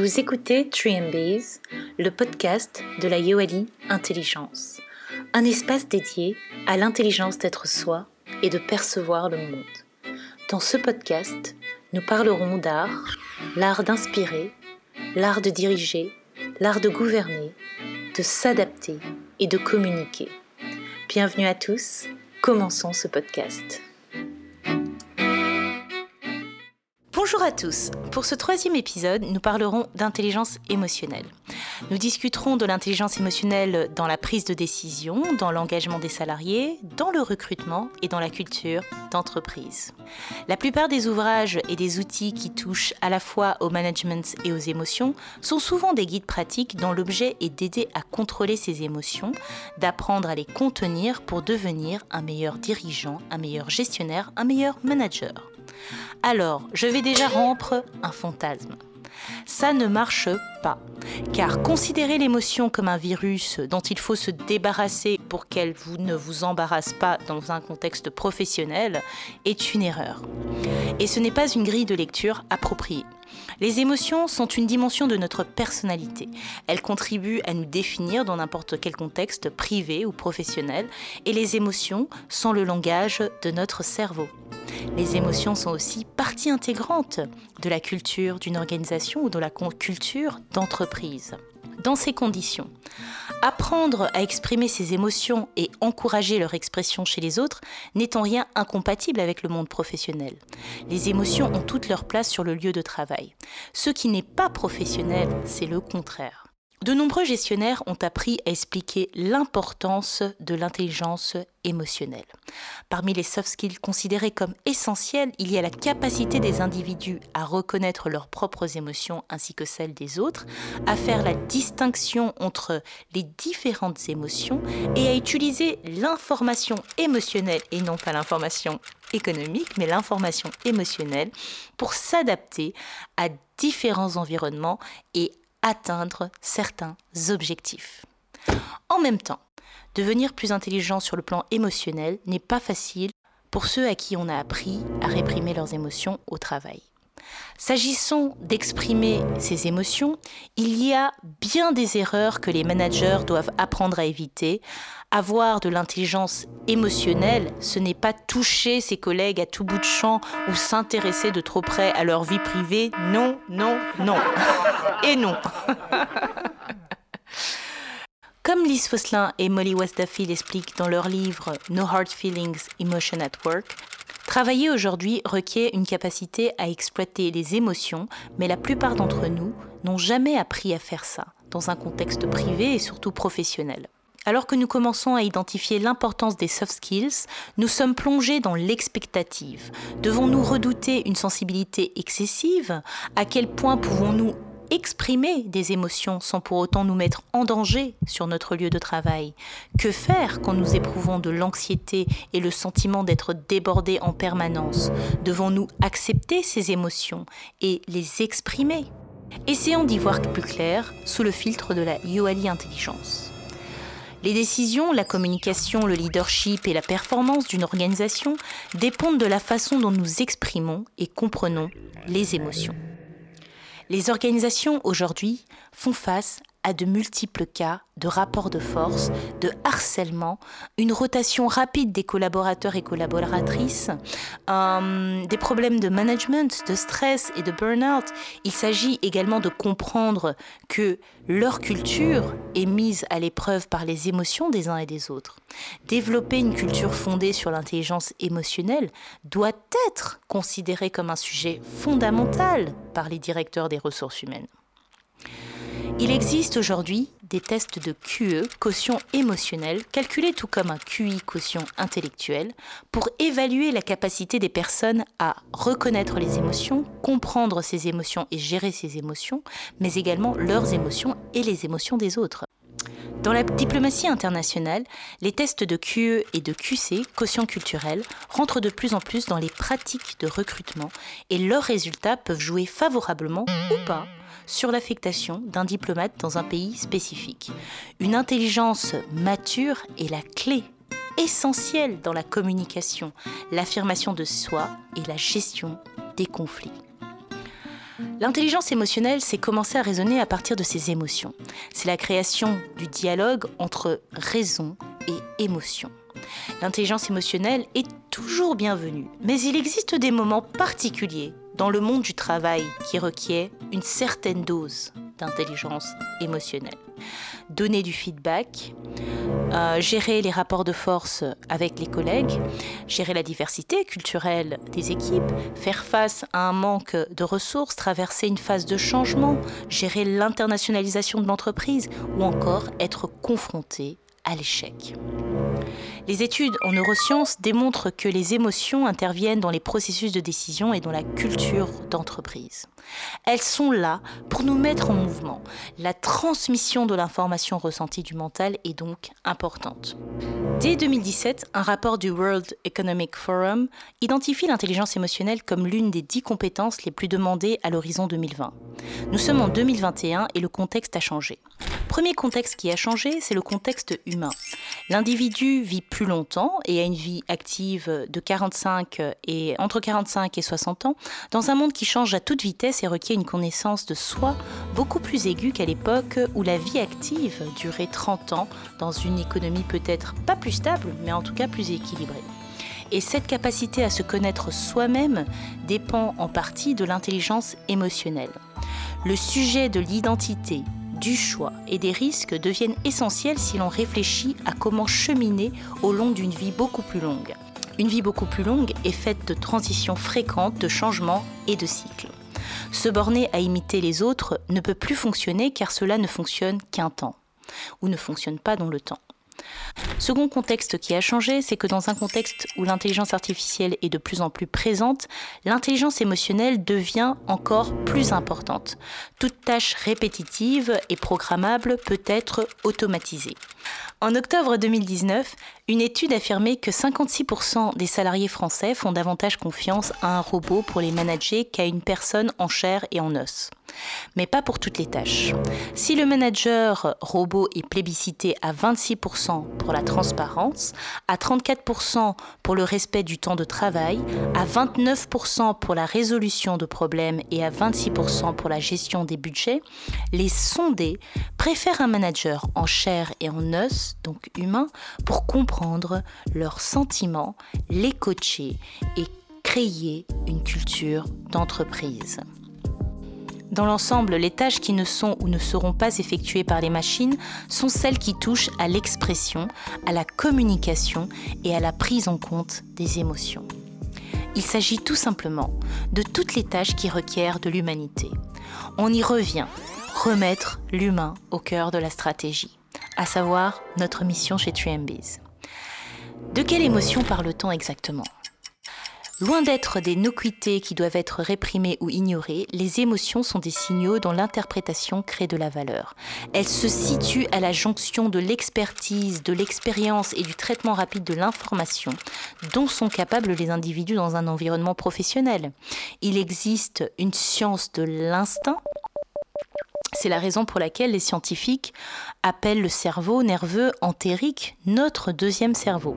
Vous écoutez 3MBs, le podcast de la Yoali Intelligence, un espace dédié à l'intelligence d'être soi et de percevoir le monde. Dans ce podcast, nous parlerons d'art, l'art d'inspirer, l'art de diriger, l'art de gouverner, de s'adapter et de communiquer. Bienvenue à tous, commençons ce podcast. Bonjour à tous. Pour ce troisième épisode, nous parlerons d'intelligence émotionnelle. Nous discuterons de l'intelligence émotionnelle dans la prise de décision, dans l'engagement des salariés, dans le recrutement et dans la culture d'entreprise. La plupart des ouvrages et des outils qui touchent à la fois au management et aux émotions sont souvent des guides pratiques dont l'objet est d'aider à contrôler ces émotions, d'apprendre à les contenir pour devenir un meilleur dirigeant, un meilleur gestionnaire, un meilleur manager. Alors, je vais déjà rompre un fantasme. Ça ne marche pas, car considérer l'émotion comme un virus dont il faut se débarrasser pour qu'elle vous ne vous embarrasse pas dans un contexte professionnel est une erreur. Et ce n'est pas une grille de lecture appropriée. Les émotions sont une dimension de notre personnalité. Elles contribuent à nous définir dans n'importe quel contexte privé ou professionnel et les émotions sont le langage de notre cerveau. Les émotions sont aussi partie intégrante de la culture d'une organisation ou de la culture d'entreprise. Dans ces conditions, apprendre à exprimer ses émotions et encourager leur expression chez les autres n'est en rien incompatible avec le monde professionnel. Les émotions ont toute leur place sur le lieu de travail. Ce qui n'est pas professionnel, c'est le contraire. De nombreux gestionnaires ont appris à expliquer l'importance de l'intelligence émotionnelle. Parmi les soft skills considérés comme essentiels, il y a la capacité des individus à reconnaître leurs propres émotions ainsi que celles des autres, à faire la distinction entre les différentes émotions et à utiliser l'information émotionnelle et non pas l'information économique, mais l'information émotionnelle pour s'adapter à différents environnements et atteindre certains objectifs. En même temps, devenir plus intelligent sur le plan émotionnel n'est pas facile pour ceux à qui on a appris à réprimer leurs émotions au travail. S'agissant d'exprimer ses émotions, il y a bien des erreurs que les managers doivent apprendre à éviter. Avoir de l'intelligence émotionnelle, ce n'est pas toucher ses collègues à tout bout de champ ou s'intéresser de trop près à leur vie privée. Non, non, non. Et non. Comme Lise Fosselin et Molly Westdaffy l'expliquent dans leur livre No Hard Feelings, Emotion at Work, Travailler aujourd'hui requiert une capacité à exploiter les émotions, mais la plupart d'entre nous n'ont jamais appris à faire ça, dans un contexte privé et surtout professionnel. Alors que nous commençons à identifier l'importance des soft skills, nous sommes plongés dans l'expectative. Devons-nous redouter une sensibilité excessive? À quel point pouvons-nous exprimer des émotions sans pour autant nous mettre en danger sur notre lieu de travail Que faire quand nous éprouvons de l'anxiété et le sentiment d'être débordés en permanence? Devons-nous accepter ces émotions et les exprimer? Essayons d'y voir plus clair sous le filtre de la Yoali Intelligence. Les décisions, la communication, le leadership et la performance d'une organisation dépendent de la façon dont nous exprimons et comprenons les émotions. Les organisations aujourd'hui font face à de multiples cas de rapports de force, de harcèlement, une rotation rapide des collaborateurs et collaboratrices, euh, des problèmes de management, de stress et de burn-out. Il s'agit également de comprendre que leur culture est mise à l'épreuve par les émotions des uns et des autres. Développer une culture fondée sur l'intelligence émotionnelle doit être considéré comme un sujet fondamental par les directeurs des ressources humaines. Il existe aujourd'hui des tests de QE, quotient émotionnel, calculés tout comme un QI, quotient intellectuel, pour évaluer la capacité des personnes à reconnaître les émotions, comprendre ces émotions et gérer ces émotions, mais également leurs émotions et les émotions des autres. Dans la diplomatie internationale, les tests de QE et de QC, quotient culturel, rentrent de plus en plus dans les pratiques de recrutement et leurs résultats peuvent jouer favorablement ou pas sur l'affectation d'un diplomate dans un pays spécifique. Une intelligence mature est la clé essentielle dans la communication, l'affirmation de soi et la gestion des conflits. L'intelligence émotionnelle, c'est commencer à raisonner à partir de ses émotions. C'est la création du dialogue entre raison et émotion. L'intelligence émotionnelle est toujours bienvenue, mais il existe des moments particuliers dans le monde du travail qui requièrent une certaine dose d'intelligence émotionnelle. Donner du feedback, euh, gérer les rapports de force avec les collègues, gérer la diversité culturelle des équipes, faire face à un manque de ressources, traverser une phase de changement, gérer l'internationalisation de l'entreprise ou encore être confronté à l'échec. Les études en neurosciences démontrent que les émotions interviennent dans les processus de décision et dans la culture d'entreprise. Elles sont là pour nous mettre en mouvement. La transmission de l'information ressentie du mental est donc importante. Dès 2017, un rapport du World Economic Forum identifie l'intelligence émotionnelle comme l'une des dix compétences les plus demandées à l'horizon 2020. Nous sommes en 2021 et le contexte a changé. Premier contexte qui a changé, c'est le contexte humain. L'individu vit plus longtemps et a une vie active de 45 et entre 45 et 60 ans dans un monde qui change à toute vitesse et requiert une connaissance de soi beaucoup plus aiguë qu'à l'époque où la vie active durait 30 ans dans une économie peut-être pas plus stable, mais en tout cas plus équilibrée. Et cette capacité à se connaître soi-même dépend en partie de l'intelligence émotionnelle. Le sujet de l'identité, du choix et des risques deviennent essentiels si l'on réfléchit à comment cheminer au long d'une vie beaucoup plus longue. Une vie beaucoup plus longue est faite de transitions fréquentes, de changements et de cycles. Se borner à imiter les autres ne peut plus fonctionner car cela ne fonctionne qu'un temps, ou ne fonctionne pas dans le temps. Second contexte qui a changé, c'est que dans un contexte où l'intelligence artificielle est de plus en plus présente, l'intelligence émotionnelle devient encore plus importante. Toute tâche répétitive et programmable peut être automatisée. En octobre 2019, une étude affirmait que 56% des salariés français font davantage confiance à un robot pour les manager qu'à une personne en chair et en os. Mais pas pour toutes les tâches. Si le manager robot est plébiscité à 26% pour la transparence, à 34% pour le respect du temps de travail, à 29% pour la résolution de problèmes et à 26% pour la gestion des budgets, les sondés préfèrent un manager en chair et en donc humain, pour comprendre leurs sentiments, les coacher et créer une culture d'entreprise. Dans l'ensemble, les tâches qui ne sont ou ne seront pas effectuées par les machines sont celles qui touchent à l'expression, à la communication et à la prise en compte des émotions. Il s'agit tout simplement de toutes les tâches qui requièrent de l'humanité. On y revient, remettre l'humain au cœur de la stratégie, à savoir notre mission chez 3MBs. De quelle émotion parle-t-on exactement? Loin d'être des noquités qui doivent être réprimées ou ignorées, les émotions sont des signaux dont l'interprétation crée de la valeur. Elles se situent à la jonction de l'expertise, de l'expérience et du traitement rapide de l'information dont sont capables les individus dans un environnement professionnel. Il existe une science de l'instinct c'est la raison pour laquelle les scientifiques appellent le cerveau nerveux entérique notre deuxième cerveau.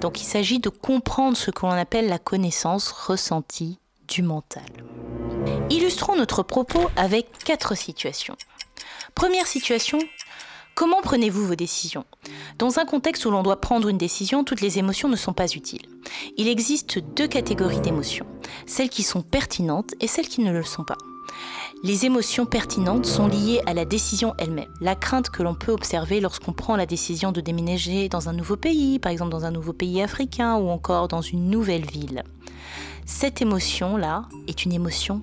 Donc il s'agit de comprendre ce que l'on appelle la connaissance ressentie du mental. Illustrons notre propos avec quatre situations. Première situation, comment prenez-vous vos décisions? Dans un contexte où l'on doit prendre une décision, toutes les émotions ne sont pas utiles. Il existe deux catégories d'émotions, celles qui sont pertinentes et celles qui ne le sont pas. Les émotions pertinentes sont liées à la décision elle-même. La crainte que l'on peut observer lorsqu'on prend la décision de déménager dans un nouveau pays, par exemple dans un nouveau pays africain ou encore dans une nouvelle ville. Cette émotion-là est une émotion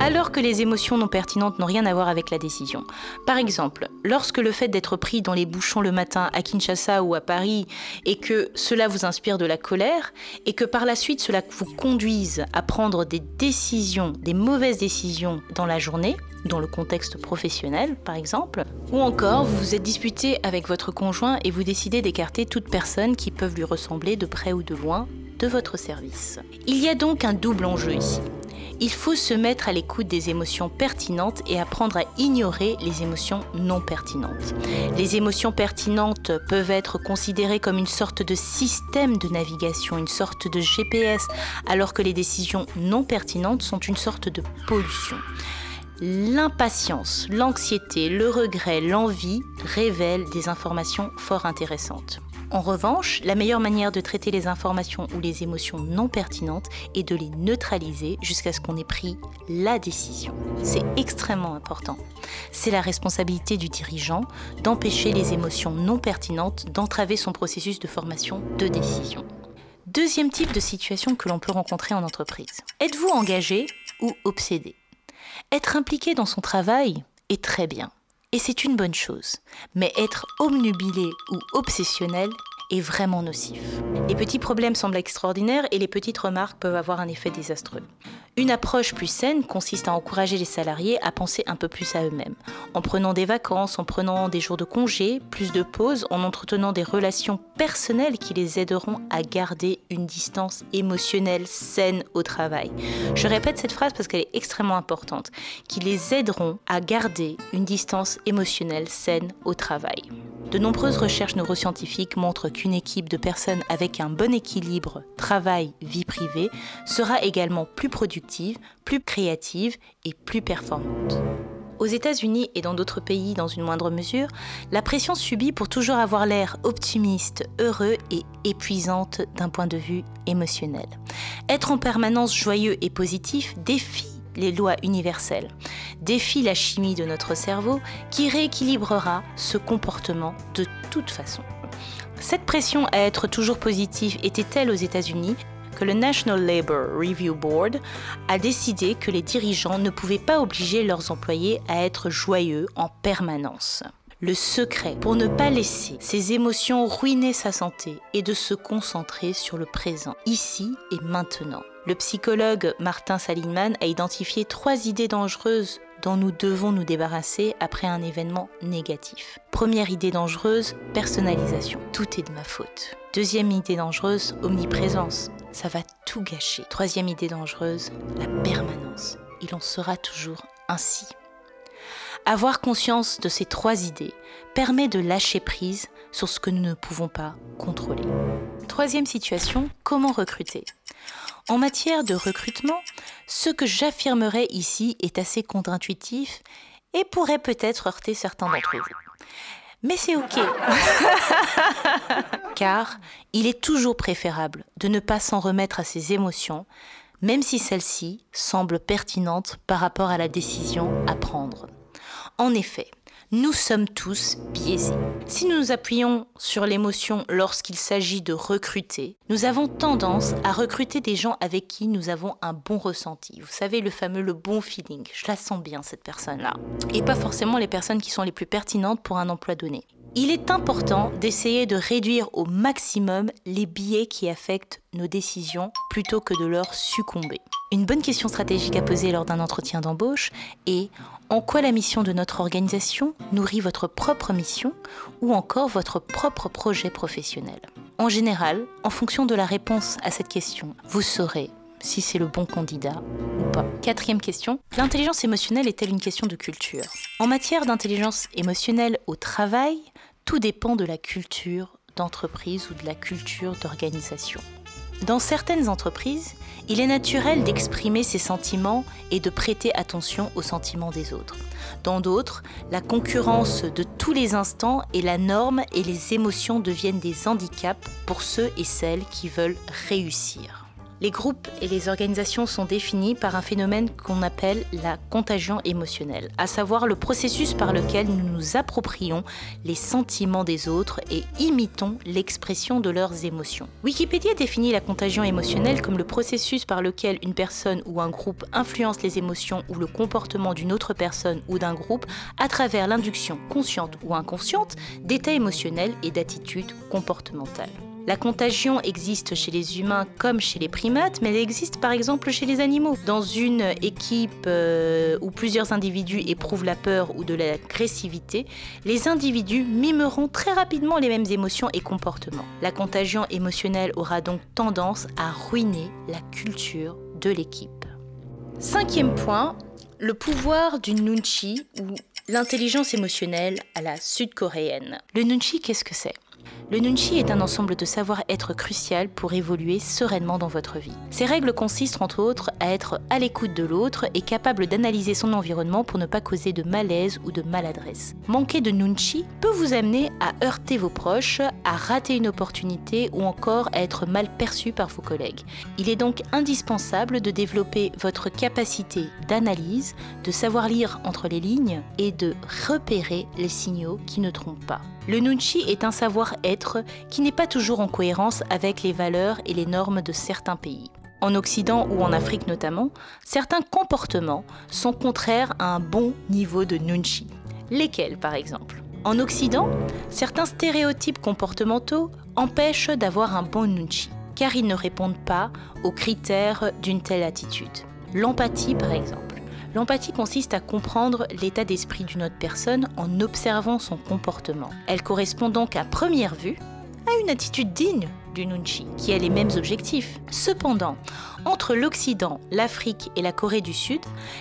alors que les émotions non pertinentes n'ont rien à voir avec la décision. Par exemple, lorsque le fait d'être pris dans les bouchons le matin à Kinshasa ou à Paris et que cela vous inspire de la colère et que par la suite cela vous conduise à prendre des décisions, des mauvaises décisions dans la journée, dans le contexte professionnel par exemple, ou encore vous vous êtes disputé avec votre conjoint et vous décidez d'écarter toute personne qui peuvent lui ressembler de près ou de loin de votre service. Il y a donc un double enjeu ici. Il faut se mettre à l'écoute des émotions pertinentes et apprendre à ignorer les émotions non pertinentes. Les émotions pertinentes peuvent être considérées comme une sorte de système de navigation, une sorte de GPS, alors que les décisions non pertinentes sont une sorte de pollution. L'impatience, l'anxiété, le regret, l'envie révèlent des informations fort intéressantes. En revanche, la meilleure manière de traiter les informations ou les émotions non pertinentes est de les neutraliser jusqu'à ce qu'on ait pris la décision. C'est extrêmement important. C'est la responsabilité du dirigeant d'empêcher les émotions non pertinentes d'entraver son processus de formation de décision. Deuxième type de situation que l'on peut rencontrer en entreprise. Êtes-vous engagé ou obsédé? Être impliqué dans son travail est très bien. Et c'est une bonne chose. Mais être omnubilé ou obsessionnel est vraiment nocif. Les petits problèmes semblent extraordinaires et les petites remarques peuvent avoir un effet désastreux. Une approche plus saine consiste à encourager les salariés à penser un peu plus à eux-mêmes, en prenant des vacances, en prenant des jours de congé, plus de pauses, en entretenant des relations personnelles qui les aideront à garder une distance émotionnelle saine au travail. Je répète cette phrase parce qu'elle est extrêmement importante, qui les aideront à garder une distance émotionnelle saine au travail. De nombreuses recherches neuroscientifiques montrent qu'une équipe de personnes avec un bon équilibre travail-vie privée sera également plus productive, plus créative et plus performante. Aux États-Unis et dans d'autres pays dans une moindre mesure, la pression subie pour toujours avoir l'air optimiste, heureux et épuisante d'un point de vue émotionnel. Être en permanence joyeux et positif défie les lois universelles, défie la chimie de notre cerveau qui rééquilibrera ce comportement de toute façon. Cette pression à être toujours positif était telle aux États-Unis que le National Labor Review Board a décidé que les dirigeants ne pouvaient pas obliger leurs employés à être joyeux en permanence. Le secret pour ne pas laisser ses émotions ruiner sa santé est de se concentrer sur le présent, ici et maintenant. Le psychologue Martin Saligman a identifié trois idées dangereuses dont nous devons nous débarrasser après un événement négatif. Première idée dangereuse, personnalisation. Tout est de ma faute. Deuxième idée dangereuse, omniprésence. Ça va tout gâcher. Troisième idée dangereuse, la permanence. Il en sera toujours ainsi. Avoir conscience de ces trois idées permet de lâcher prise sur ce que nous ne pouvons pas contrôler. Troisième situation, comment recruter? En matière de recrutement, ce que j'affirmerai ici est assez contre-intuitif et pourrait peut-être heurter certains d'entre vous. Mais c'est OK. Car il est toujours préférable de ne pas s'en remettre à ses émotions, même si celles-ci semblent pertinentes par rapport à la décision à prendre. En effet, nous sommes tous biaisés. Si nous nous appuyons sur l'émotion lorsqu'il s'agit de recruter, nous avons tendance à recruter des gens avec qui nous avons un bon ressenti. Vous savez, le fameux le bon feeling. Je la sens bien, cette personne-là. Et pas forcément les personnes qui sont les plus pertinentes pour un emploi donné. Il est important d'essayer de réduire au maximum les biais qui affectent nos décisions plutôt que de leur succomber. Une bonne question stratégique à poser lors d'un entretien d'embauche est en quoi la mission de notre organisation nourrit votre propre mission ou encore votre propre projet professionnel? En général, en fonction de la réponse à cette question, vous saurez si c'est le bon candidat ou pas. Quatrième question, l'intelligence émotionnelle est-elle une question de culture? En matière d'intelligence émotionnelle au travail, tout dépend de la culture d'entreprise ou de la culture d'organisation. Dans certaines entreprises, il est naturel d'exprimer ses sentiments et de prêter attention aux sentiments des autres. Dans d'autres, la concurrence de tous les instants est la norme et les émotions deviennent des handicaps pour ceux et celles qui veulent réussir. Les groupes et les organisations sont définis par un phénomène qu'on appelle la contagion émotionnelle, à savoir le processus par lequel nous nous approprions les sentiments des autres et imitons l'expression de leurs émotions. Wikipédia définit la contagion émotionnelle comme le processus par lequel une personne ou un groupe influence les émotions ou le comportement d'une autre personne ou d'un groupe à travers l'induction consciente ou inconsciente d'états émotionnels et d'attitudes comportementales. La contagion existe chez les humains comme chez les primates, mais elle existe par exemple chez les animaux. Dans une équipe euh, où plusieurs individus éprouvent la peur ou de l'agressivité, les individus mimeront très rapidement les mêmes émotions et comportements. La contagion émotionnelle aura donc tendance à ruiner la culture de l'équipe. Cinquième point, le pouvoir du nunchi ou l'intelligence émotionnelle à la sud-coréenne. Le nunchi, qu'est-ce que c'est? Le nunchi est un ensemble de savoir-être crucial pour évoluer sereinement dans votre vie. Ces règles consistent entre autres à être à l'écoute de l'autre et capable d'analyser son environnement pour ne pas causer de malaise ou de maladresse. Manquer de nunchi peut vous amener à heurter vos proches, à rater une opportunité ou encore à être mal perçu par vos collègues. Il est donc indispensable de développer votre capacité d'analyse, de savoir lire entre les lignes et de repérer les signaux qui ne trompent pas. Le nunchi est un savoir-être qui n'est pas toujours en cohérence avec les valeurs et les normes de certains pays. En Occident ou en Afrique notamment, certains comportements sont contraires à un bon niveau de nunchi. Lesquels par exemple? En Occident, certains stéréotypes comportementaux empêchent d'avoir un bon nunchi, car ils ne répondent pas aux critères d'une telle attitude. L'empathie par exemple. L'empathie consiste à comprendre l'état d'esprit d'une autre personne en observant son comportement. Elle correspond donc à première vue à une attitude digne Nunchi, qui a les mêmes objectifs. Cependant, entre l'Occident, l'Afrique et la Corée du Sud,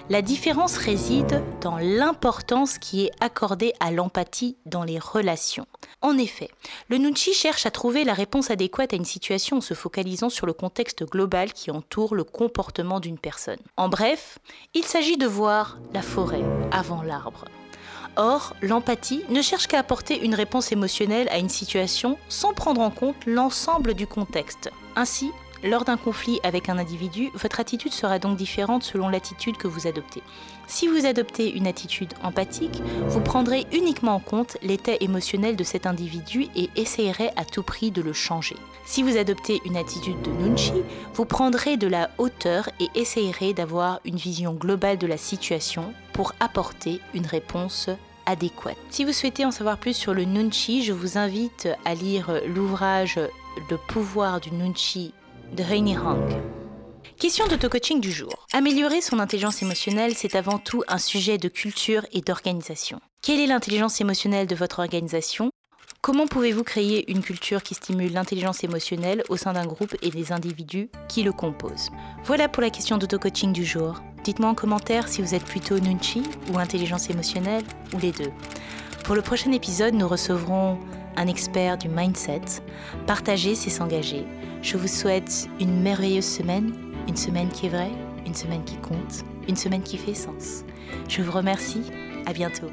la différence réside dans l'importance qui est accordée à l'empathie dans les relations. En effet, le Nunchi cherche à trouver la réponse adéquate à une situation en se focalisant sur le contexte global qui entoure le comportement d'une personne. En bref, il s'agit de voir la forêt avant l'arbre. Or, l'empathie ne cherche qu'à apporter une réponse émotionnelle à une situation sans prendre en compte l'ensemble du contexte. Ainsi, lors d'un conflit avec un individu, votre attitude sera donc différente selon l'attitude que vous adoptez. Si vous adoptez une attitude empathique, vous prendrez uniquement en compte l'état émotionnel de cet individu et essayerez à tout prix de le changer. Si vous adoptez une attitude de nunchi, vous prendrez de la hauteur et essayerez d'avoir une vision globale de la situation pour apporter une réponse adéquate. Si vous souhaitez en savoir plus sur le nunchi, je vous invite à lire l'ouvrage Le pouvoir du nunchi de Heini Hang. Question d'auto-coaching du jour. Améliorer son intelligence émotionnelle, c'est avant tout un sujet de culture et d'organisation. Quelle est l'intelligence émotionnelle de votre organisation? Comment pouvez-vous créer une culture qui stimule l'intelligence émotionnelle au sein d'un groupe et des individus qui le composent? Voilà pour la question d'auto-coaching du jour. Dites-moi en commentaire si vous êtes plutôt Nunchi ou intelligence émotionnelle ou les deux. Pour le prochain épisode, nous recevrons un expert du mindset. Partager, c'est s'engager. Je vous souhaite une merveilleuse semaine, une semaine qui est vraie, une semaine qui compte, une semaine qui fait sens. Je vous remercie. À bientôt.